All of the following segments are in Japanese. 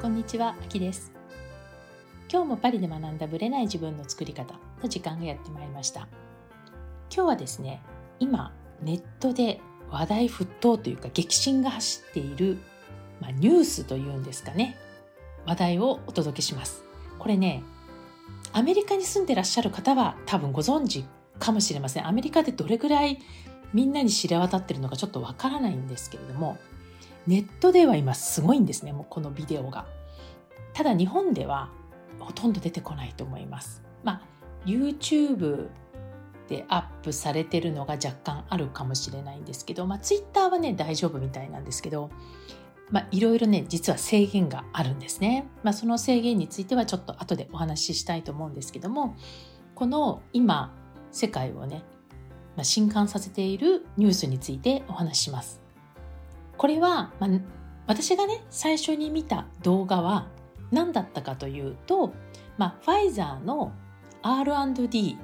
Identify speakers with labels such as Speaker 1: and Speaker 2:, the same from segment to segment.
Speaker 1: こんにちは、あきです。今日もパリで学んだブレない自分の作り方の時間がやってまいりました。今日はですね、今ネットで話題沸騰というか激震が走っている、まあ、ニュースというんですかね。話題をお届けします。これねアメリカに住んでらっしゃる方は多分ご存知かもしれません。アメリカでどれぐらいみんなに知れ渡ってるのかちょっとわからないんですけれどもネットでは今すごいんですねもうこのビデオが。ただ日本ではほとんど出てこないと思います。まあ YouTube でアップされてるのが若干あるかもしれないんですけど、まあ、Twitter はね大丈夫みたいなんですけどまあ、いろいろね実は制限があるんですね、まあ、その制限についてはちょっと後でお話ししたいと思うんですけどもこの今世界をね、まあ、震撼させているニュースについてお話しします。これは、まあ、私がね最初に見た動画は何だったかというと、まあ、ファイザーの R&D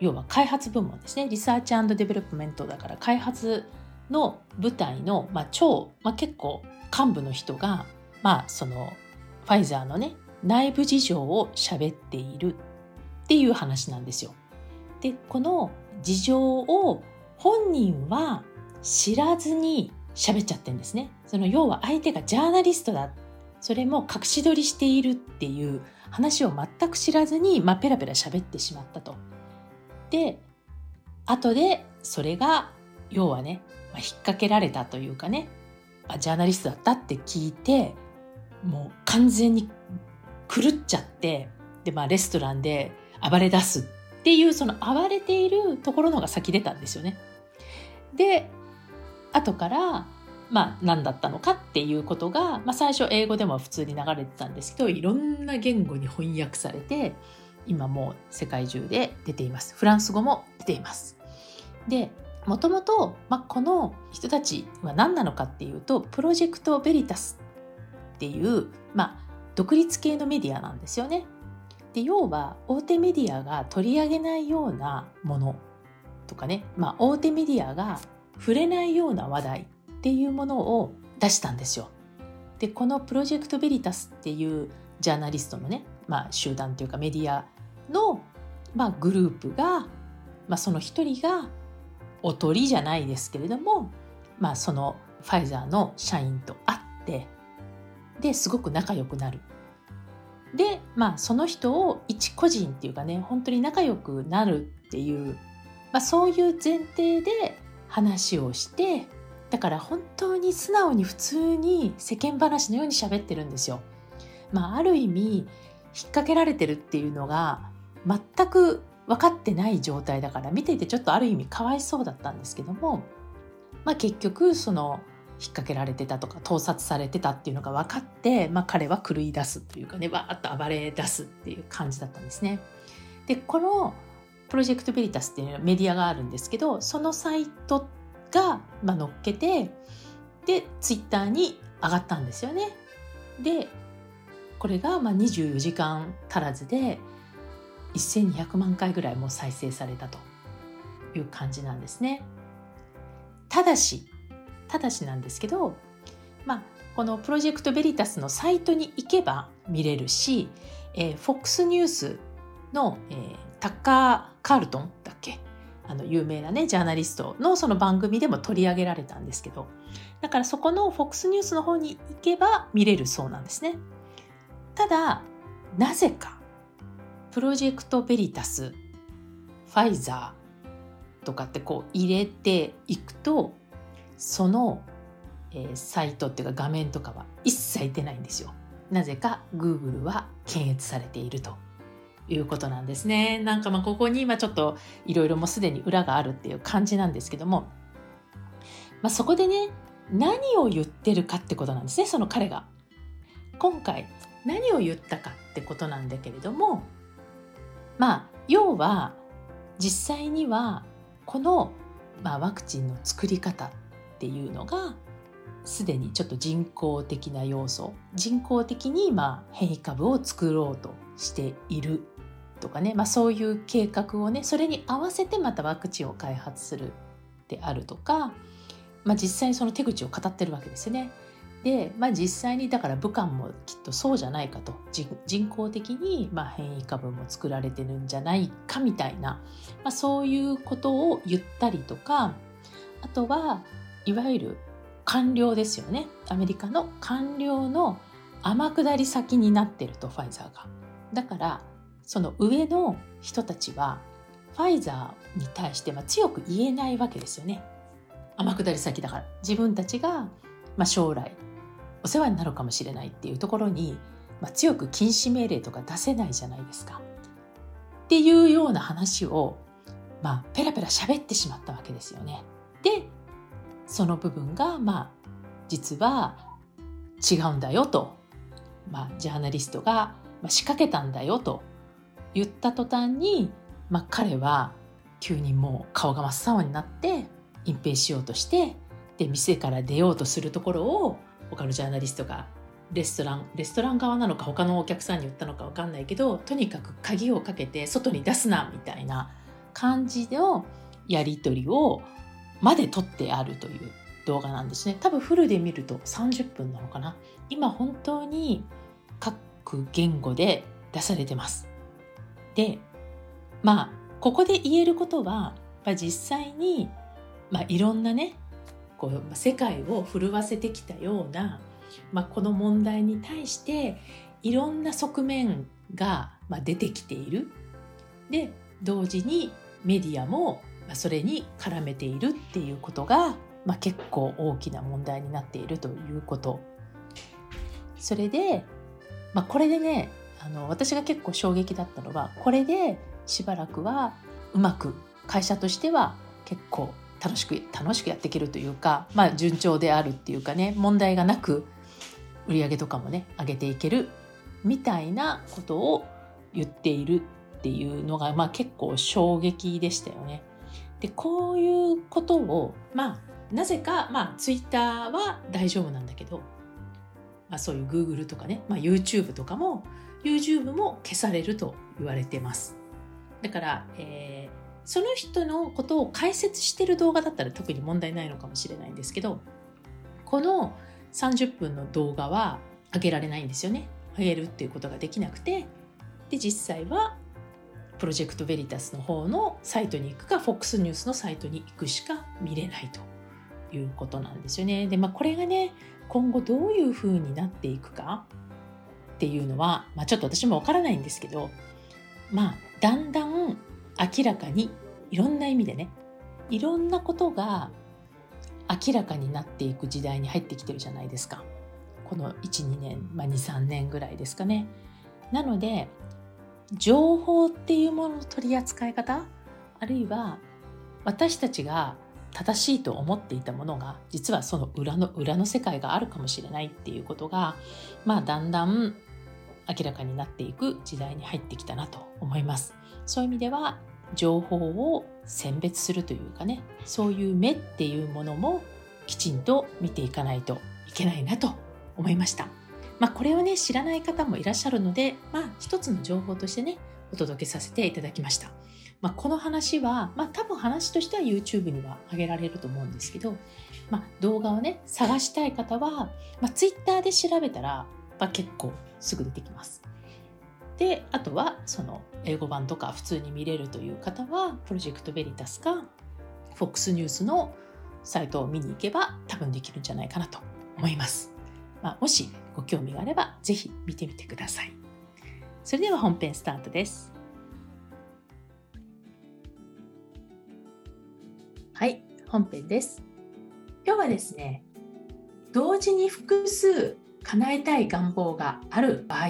Speaker 1: 要は開発部門ですね research development だから開発の部隊の、まあ、超、まあ、結構幹部の人が、まあ、そのファイザーのね内部事情を喋っているっていう話なんですよ。でこの事情を本人は知らずに喋っちゃってるんですね。その要は相手がジャーナリストだっそれも隠し撮りしているっていう話を全く知らずに、まあ、ペラペラ喋ってしまったと。で後でそれが要はね、まあ、引っ掛けられたというかねあジャーナリストだったって聞いてもう完全に狂っちゃってで、まあ、レストランで暴れ出すっていうその暴れているところのが先出たんですよね。で後からまあ何だったのかっていうことが、まあ、最初英語でも普通に流れてたんですけどいろんな言語に翻訳されて今もう世界中で出ています。フランス語も出ています。でもともと、まあ、この人たちは何なのかっていうとプロジェクト・ベリタスっていう、まあ、独立系のメディアなんですよね。で要は大手メディアが取り上げないようなものとかね、まあ、大手メディアが触れないような話題っていうものを出したんですよ。でこのプロジェクト・ベリタスっていうジャーナリストのね、まあ、集団というかメディアの、まあ、グループが、まあ、その一人がおとりじゃないですけれども、まあ、そのファイザーの社員と会ってですごく仲良くなる。で、まあ、その人を一個人っていうかね本当に仲良くなるっていう、まあ、そういう前提で話をしてだから本当に素直に普通に世間話のように喋ってるんですよ。まあ、ある意味引っ掛けられてるっていうのが全く分かってない状態だから見ていてちょっとある意味かわいそうだったんですけども、まあ、結局その引っ掛けられてたとか盗撮されてたっていうのが分かって、まあ、彼は狂い出すというかねわーっと暴れ出すっていう感じだったんですね。でこのプロジェクトベリタスっていうメディアがあるんですけどそのサイトが、まあ、載っけてでツイッターに上がったんですよね。でこれがまあ24時間足らずで1200万回ぐらいも再生されたという感じなんですね。ただし、ただしなんですけど、まあ、このプロジェクトベリタスのサイトに行けば見れるし、えー、FOX ニュースの、えー、タッカー・カールトンあの有名なねジャーナリストのその番組でも取り上げられたんですけどだからそこの FOX ニュースの方に行けば見れるそうなんですねただなぜかプロジェクトベリタスファイザーとかってこう入れていくとその、サイトっていうか画面とかは一切出ないんですよ。なぜか Google は検閲されているということなんですね。なんかまあここに今ちょっといろいろもうすでに裏があるっていう感じなんですけども、まあ、そこでね何を言ってるかってことなんですねその彼が。今回何を言ったかってことなんだけれどもまあ要は実際にはこの、まあ、ワクチンの作り方っていうのがすでにちょっと人工的な要素人工的にまあ変異株を作ろうとしているとかね、まあ、そういう計画をねそれに合わせてまたワクチンを開発するであるとか、まあ、実際にその手口を語ってるわけですよね。で、まあ、実際にだから武漢もきっとそうじゃないかと人工的にま変異株も作られてるんじゃないかみたいな、まあ、そういうことを言ったりとかあとはいわゆる官僚ですよねアメリカの官僚の天下り先になってるとファイザーが。だからその上の人たちはファイザーに対しては強く言えないわけですよね。天下り先だから自分たちが、まあ、将来お世話になるかもしれないっていうところに、まあ、強く禁止命令とか出せないじゃないですか。っていうような話を、まあ、ペラペラ喋ってしまったわけですよね。でその部分がまあ実は違うんだよと、まあ、ジャーナリストが仕掛けたんだよと言った途端に、まあ、彼は急にもう顔が真っ青になって隠蔽しようとしてで店から出ようとするところを他のジャーナリストがレストランレストラン側なのか他のお客さんに言ったのか分かんないけどとにかく鍵をかけて外に出すなみたいな感じのやり取りをまで撮ってあるという動画なんですね。多分フルで見ると30分なのかな。今本当に各言語で出されてます。でまあここで言えることはま実際に、まあ、いろんなねこう世界を震わせてきたような、まあ、この問題に対していろんな側面が、ま出てきている。で同時にメディアもそれに絡めているっていうことが、まあ、結構大きな問題になっているということ。それで、まあ、これでねあの私が結構衝撃だったのはこれでしばらくはうまく会社としては結構楽しく楽しくやっていけるというか、まあ、順調であるっていうかね問題がなく売り上げとかもね上げていけるみたいなことを言っているっていうのが、まあ、結構衝撃でしたよね。でこういうことをまあなぜか、まあ、ツイッターは大丈夫なんだけど、まあ、そういう Google とかね、まあ、YouTube とかも YouTube も消されると言われてます。だから、えー、その人のことを解説してる動画だったら特に問題ないのかもしれないんですけどこの30分の動画は上げられないんですよね上げるっていうことができなくてで実際はプロジェクトベリタスの方のサイトに行くか FOX ニュースのサイトに行くしか見れないということなんですよねでまあこれがね今後どういうふうになっていくかっていうのは、まあ、ちょっと私もわからないんですけどまあだんだん明らかにいろんな意味でねいろんなことが明らかになっていく時代に入ってきてるじゃないですか。この12年、まあ、23年ぐらいですかね。なので情報っていうものの取り扱い方あるいは私たちが正しいと思っていたものが実はその裏の裏の世界があるかもしれないっていうことがまあだんだん明らかになっていく時代に入ってきたなと思いますそういう意味では情報を選別するというかねそういう目っていうものもきちんと見ていかないといけないなと思いました。まあ、これをね知らない方もいらっしゃるので、まあ、一つの情報としてねお届けさせていただきました。まあ、この話は、まあ、多分話としては YouTube には上げられると思うんですけど、まあ、動画をね探したい方は、まあ、Twitter で調べたら、まあ、結構すぐ出てきます。であとはその英語版とか普通に見れるという方はプロジェクトベリタスか FOX ニュースのサイトを見に行けば多分できるんじゃないかなと思います。まあ、もしご興味があればぜひ見てみてください。それでは本編スタートです。はい、本編です。今日はですね、同時に複数叶えたい願望がある場合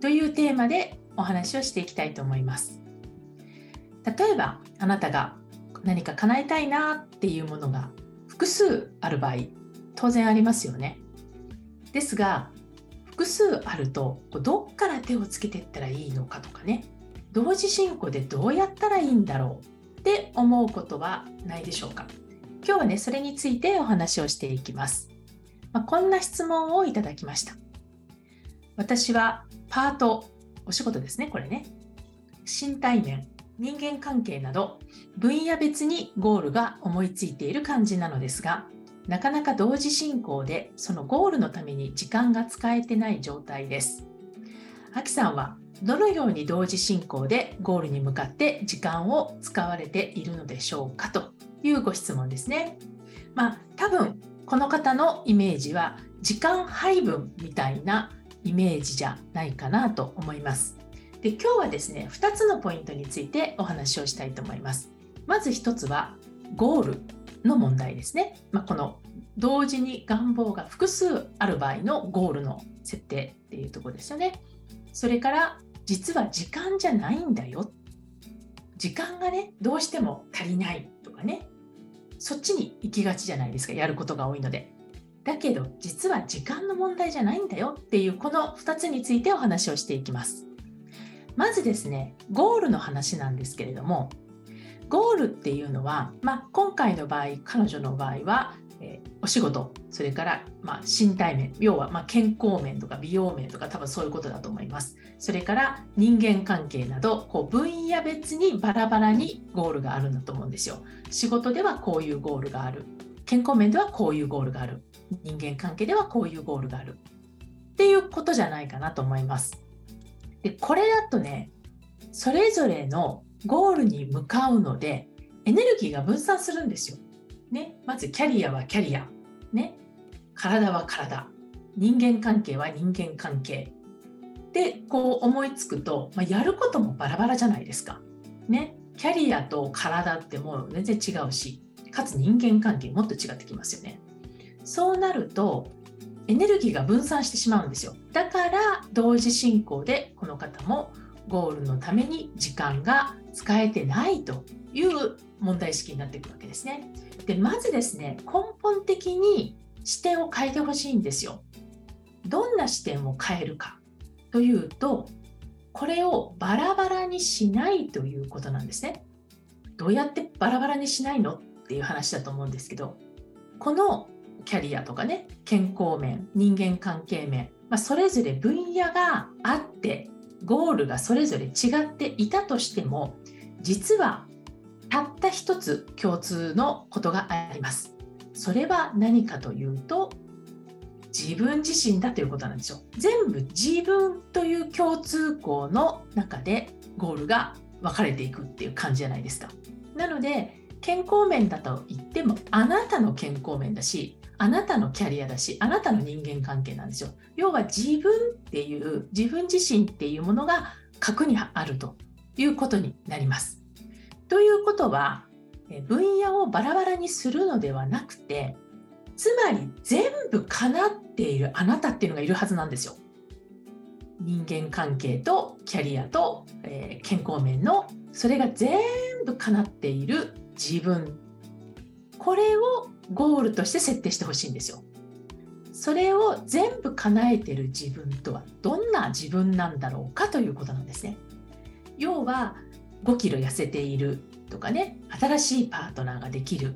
Speaker 1: というテーマでお話をしていきたいと思います。例えばあなたが何か叶えたいなっていうものが複数ある場合当然ありますよね。ですが複数あるとどっから手をつけていったらいいのかとかね同時進行でどうやったらいいんだろうって思うことはないでしょうか今日はねそれについてお話をしていきます、まあ、こんな質問をいただきました私はパート、お仕事ですね、これね。身体面、人間関係など、分野別にゴールが思いついている感じなのですが、なかなか同時進行でそのゴールのために時間が使えてない状態です。あきさんはどのように同時進行でゴールに向かって時間を使われているのでしょうかというご質問ですね。まあ多分この方のイメージは時間配分みたいなイメージじゃないかなと思います。で今日はですね2つのポイントについてお話をしたいと思います。まず1つはゴールの問題ですね。まあ、この同時に願望が複数ある場合のゴールの設定っていうところですよね。それから実は時間じゃないんだよ。時間がねどうしても足りないとかねそっちに行きがちじゃないですかやることが多いので。だけど実は時間の問題じゃないんだよっていうこの2つについてお話をしていきます。まずですねゴールの話なんですけれどもゴールっていうのは、まあ、今回の場合彼女の場合は、えー、お仕事それから、まあ、身体面要はま健康面とか美容面とか多分そういうことだと思います。それから人間関係などこう分野別にバラバラにゴールがあるんだと思うんですよ。仕事ではこういうゴールがある。健康面ではこういうゴールがある。人間関係ではこういうゴールがある。っていうことじゃないかなと思います。でこれだとねそれぞれのゴールに向かうのでエネルギーが分散するんですよ。ね、まずキャリアはキャリア、ね、体は体人間関係は人間関係でこう思いつくと、まあ、やることもバラバラじゃないですか。ね、キャリアと体ってもう全然違うしかつ人間関係もっと違ってきますよね。そうなるとエネルギーが分散してしまうんですよ。だから同時進行でこの方もゴールのために時間が使えてないという問題意識になっていくわけですね。でまずですね根本的に視点を変えてほしいんですよ。どんな視点を変えるかというとこれをバラバラにしないということなんですね。どうやってバラバラにしないのっていう話だと思うんですけどこのキャリアとかね健康面人間関係面、まあ、それぞれ分野があってゴールがそれぞれ違っていたとしても実はたった一つ共通のことがあります。それは何かというと自分自身だということなんですよ。全部自分という共通項の中でゴールが分かれていくっていう感じじゃないですか。なので健康面だと言ってもあなたの健康面だしあなたのキャリアだしあなたの人間関係なんですよ。要は自分っていう自分自身っていうものが核にあるということになります。ということは分野をバラバラにするのではなくてつまり全部叶っているあなたっていうのがいるはずなんですよ。人間関係とキャリアと、えー、健康面のそれが全部叶っている自分これをゴールとして設定してほしいんですよ。それを全部叶えてる自分とはどんな自分なんだろうかということなんですね。要は5キロ痩せているとかね新しいパートナーができる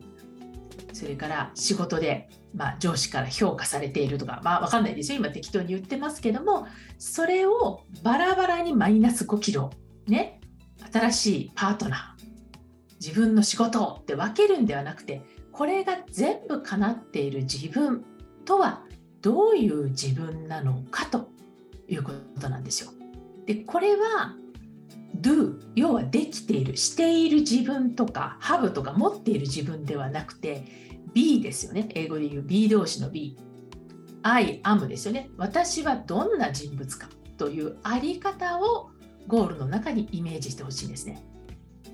Speaker 1: それから仕事で、まあ、上司から評価されているとかまあ分かんないですよ今適当に言ってますけどもそれをバラバラにマイナス5キロね新しいパートナー自分の仕事って分けるんではなくてこれが全部叶っている自分とはどういう自分なのかということなんですよ。でこれは do 要はできているしている自分とか have とか持っている自分ではなくて B ですよね。英語で言う be 動詞の B I am ですよね。私はどんな人物かというあり方をゴールの中にイメージしてほしいんですね。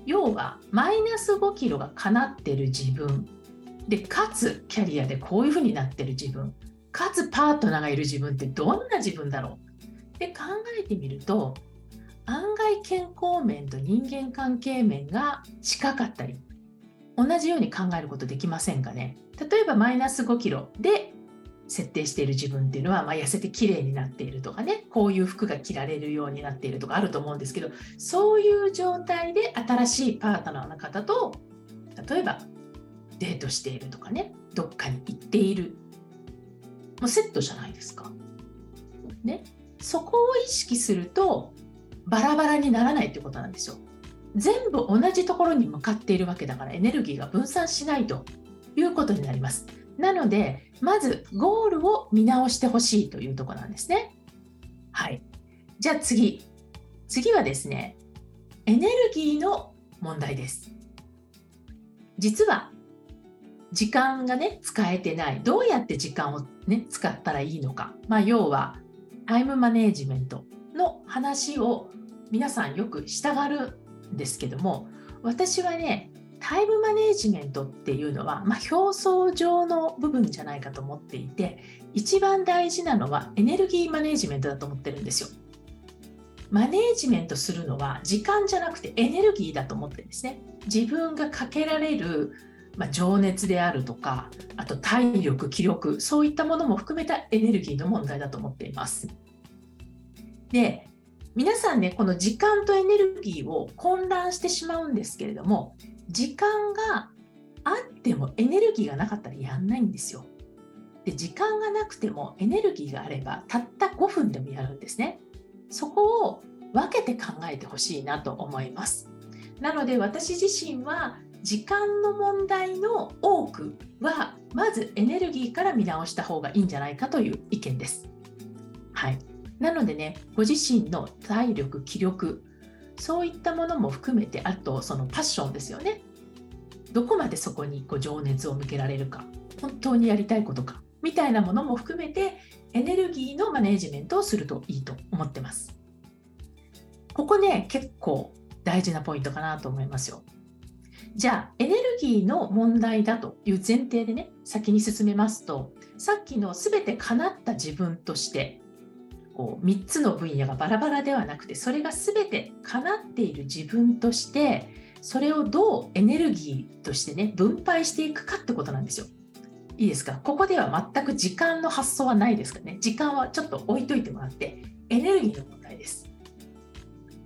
Speaker 1: 要はマイナス5キロが叶っている自分。でかつキャリアでこういうふうになってる自分。かつパートナーがいる自分ってどんな自分だろう。って考えてみると案外健康面と人間関係面が近かったり同じように考えることできませんかね。例えばマイナス5キロで設定している自分っていうのは、まあ、痩せて綺麗になっているとかねこういう服が着られるようになっているとかあると思うんですけどそういう状態で新しいパートナーの方と例えばデートしているとかねどっかに行っている。もうセットじゃないですか。ね。そこを意識するとバラバラにならないってことなんですよ。全部同じところに向かっているわけだからエネルギーが分散しないということになります。なので、まずゴールを見直してほしいというとこなんですね。はい。じゃあ次。次はですね、エネルギーの問題です。実は時間がね使えてないどうやって時間をね使ったらいいのか、まあ、要はタイムマネージメントの話を皆さんよくしたがるんですけども私はねタイムマネジメントっていうのは、まあ、表層上の部分じゃないかと思っていて一番大事なのはエネルギーマネジメントだと思ってるんですよ。マネージメントするのは時間じゃなくてエネルギーだと思ってるんですね。自分がかけられる、まあ、情熱であるとかあと体力気力そういったものも含めたエネルギーの問題だと思っています。で皆さんねこの時間とエネルギーを混乱してしまうんですけれども時間があってもエネルギーがなかったらやんないんですよ。で時間がなくてもエネルギーがあればたった5分でもやるんですね。そこを分けて考えてほしいなと思います。なので私自身は時間の問題の多くはまずエネルギーから見直した方がいいんじゃないかという意見です。はい。なのでね、ご自身の体力、気力、そういったものも含めて、あとそのパッションですよね。どこまでそこにこう情熱を向けられるか、本当にやりたいことか、みたいなものも含めてエネルギーのマネージメントをするといいと思ってます。ここね、結構大事なポイントかなと思いますよ。じゃあ、エネルギーの問題だという前提でね、先に進めますと、さっきの全て叶った自分として、こう3つの分野がバラバラではなくて、それが全て叶っている自分として、それをどうエネルギーとしてね、分配していくかってことなんですよ。いいですか？ここでは全く時間の発想はないですかね。時間はちょっと置いといてもらって、エネルギーの問題です。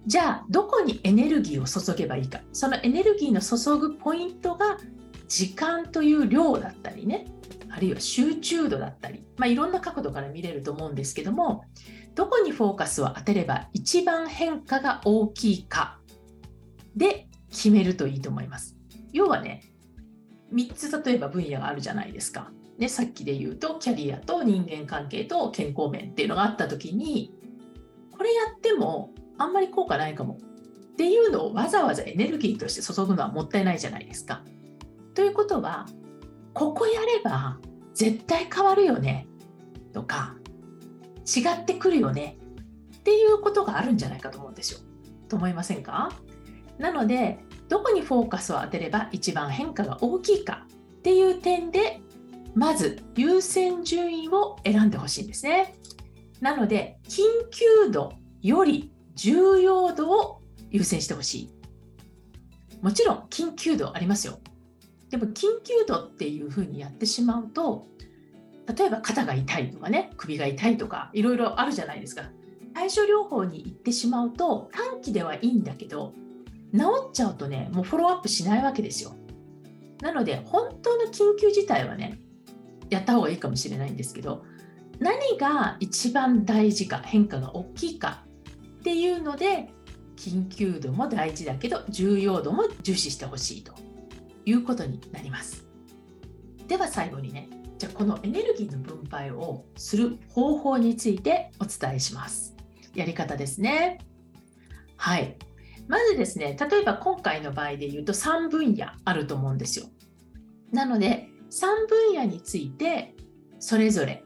Speaker 1: じゃあ、どこにエネルギーを注げばいいか？そのエネルギーの注ぐポイントが時間という量だったりね、あるいは集中度だったり、まあ、いろんな角度から見れると思うんですけども、どこにフォーカスを当てれば一番変化が大きいかで決めるといいと思います。要はね、3つ例えば分野があるじゃないですか。ね、さっきで言うとキャリアと人間関係と健康面っていうのがあった時にこれやってもあんまり効果ないかもっていうのをわざわざエネルギーとして注ぐのはもったいないじゃないですか。ということはここやれば絶対変わるよねとか違ってくるよねっていうことがあるんじゃないかと思うんですよ。と思いませんか？なのでどこにフォーカスを当てれば一番変化が大きいかっていう点でまず優先順位を選んでほしいんですね。なので緊急度より重要度を優先してほしい。もちろん緊急度ありますよ。でも緊急度っていうふうにやってしまうと例えば肩が痛いとかね首が痛いとかいろいろあるじゃないですか。対処療法に行ってしまうと短期ではいいんだけど治っちゃうとね、もうフォローアップしないわけですよ。なので、本当の緊急事態はね、やった方がいいかもしれないんですけど、何が一番大事か、変化が大きいかっていうので、緊急度も大事だけど、重要度も重視してほしいということになります。では最後にね、じゃあこのエネルギーの分配をする方法についてお伝えします。やり方ですね。はい。まずですね、例えば今回の場合で言うと3分野あると思うんですよ。なので、3分野についてそれぞれ、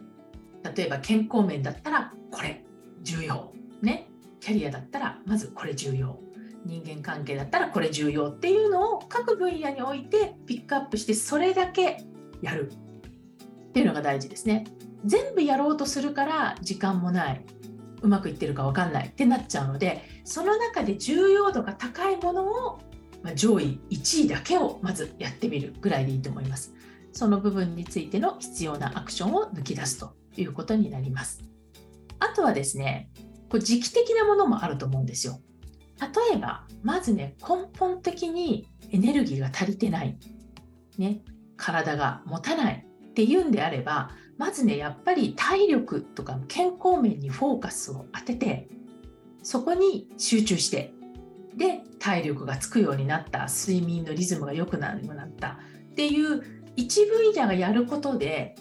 Speaker 1: 例えば健康面だったらこれ重要。ね。キャリアだったらまずこれ重要。人間関係だったらこれ重要っていうのを各分野においてピックアップしてそれだけやるっていうのが大事ですね。全部やろうとするから時間もない。うまくいってるか分かんないってなっちゃうのでその中で重要度が高いものを、ま、上位1位だけをまずやってみるぐらいでいいと思います。その部分についての必要なアクションを抜き出すということになります。あとはですね、こう時期的なものもあると思うんですよ。例えば、まずね、根本的にエネルギーが足りてない、ね、体が持たないっていうんであれば、まずねやっぱり体力とか健康面にフォーカスを当ててそこに集中してで体力がつくようになった睡眠のリズムが良くなったっていう一分野がやることで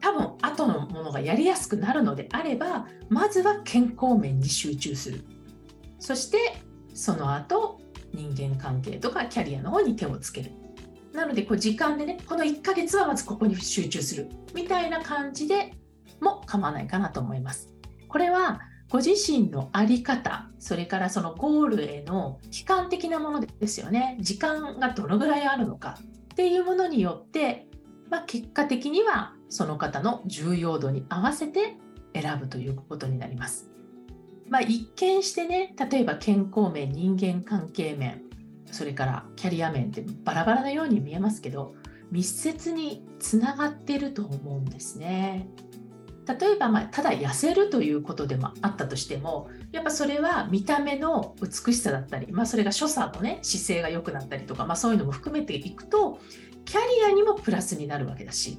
Speaker 1: 多分後のものがやりやすくなるのであればまずは健康面に集中する。そしてその後人間関係とかキャリアの方に手をつける。なのでこう時間でねこの1ヶ月はまずここに集中する。みたいな感じでも構わないかなと思います。これはご自身の在り方それからそのゴールへの期間的なものですよね。時間がどのぐらいあるのか。っていうものによって、まあ、結果的にはその方の重要度に合わせて選ぶということになります。まあ、一見してね例えば健康面人間関係面それからキャリア面ってバラバラなように見えますけど密接につながってると思うんですね。例えば、まあ、ただ痩せるということでもあったとしてもやっぱそれは見た目の美しさだったり、まあ、それが所作のね姿勢が良くなったりとか、まあ、そういうのも含めていくとキャリアにもプラスになるわけだし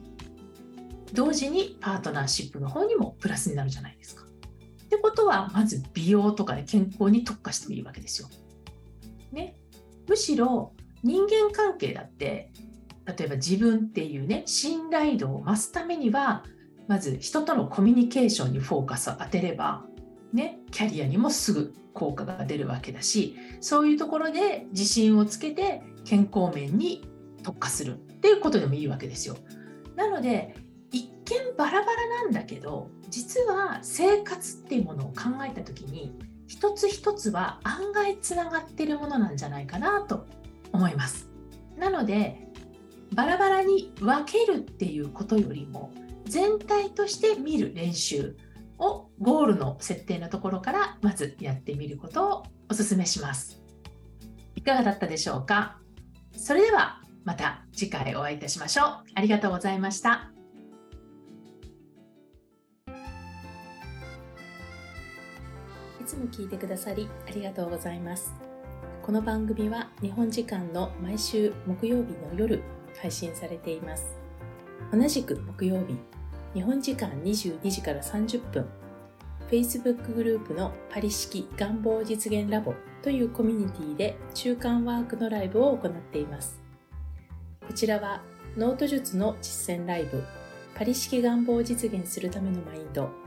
Speaker 1: 同時にパートナーシップの方にもプラスになるじゃないですか。ってことはまず美容とか、ね、健康に特化してもいいわけですよ。ね、むしろ人間関係だって例えば自分っていうね信頼度を増すためにはまず人とのコミュニケーションにフォーカスを当てれば、ね、キャリアにもすぐ効果が出るわけだしそういうところで自信をつけて健康面に特化するっていうことでもいいわけですよ。なので一見バラバラなんだけど実は生活っていうものを考えた時に一つ一つは案外つながってるものなんじゃないかなと思います。なのでバラバラに分けるっていうことよりも全体として見る練習をゴールの設定のところからまずやってみることをお勧めします。いかがだったでしょうか？それではまた次回お会いいたしましょう。ありがとうございました。
Speaker 2: つも聞いてくださりありがとうございます。この番組は日本時間の毎週木曜日の夜配信されています。同じく木曜日日本時間22時から30分 Facebook グループのパリ式願望実現ラボというコミュニティで中間ワークのライブを行っています。こちらはノート術の実践ライブパリ式願望を実現するためのマインド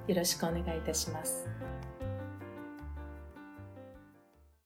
Speaker 2: よろしくお願いいたします。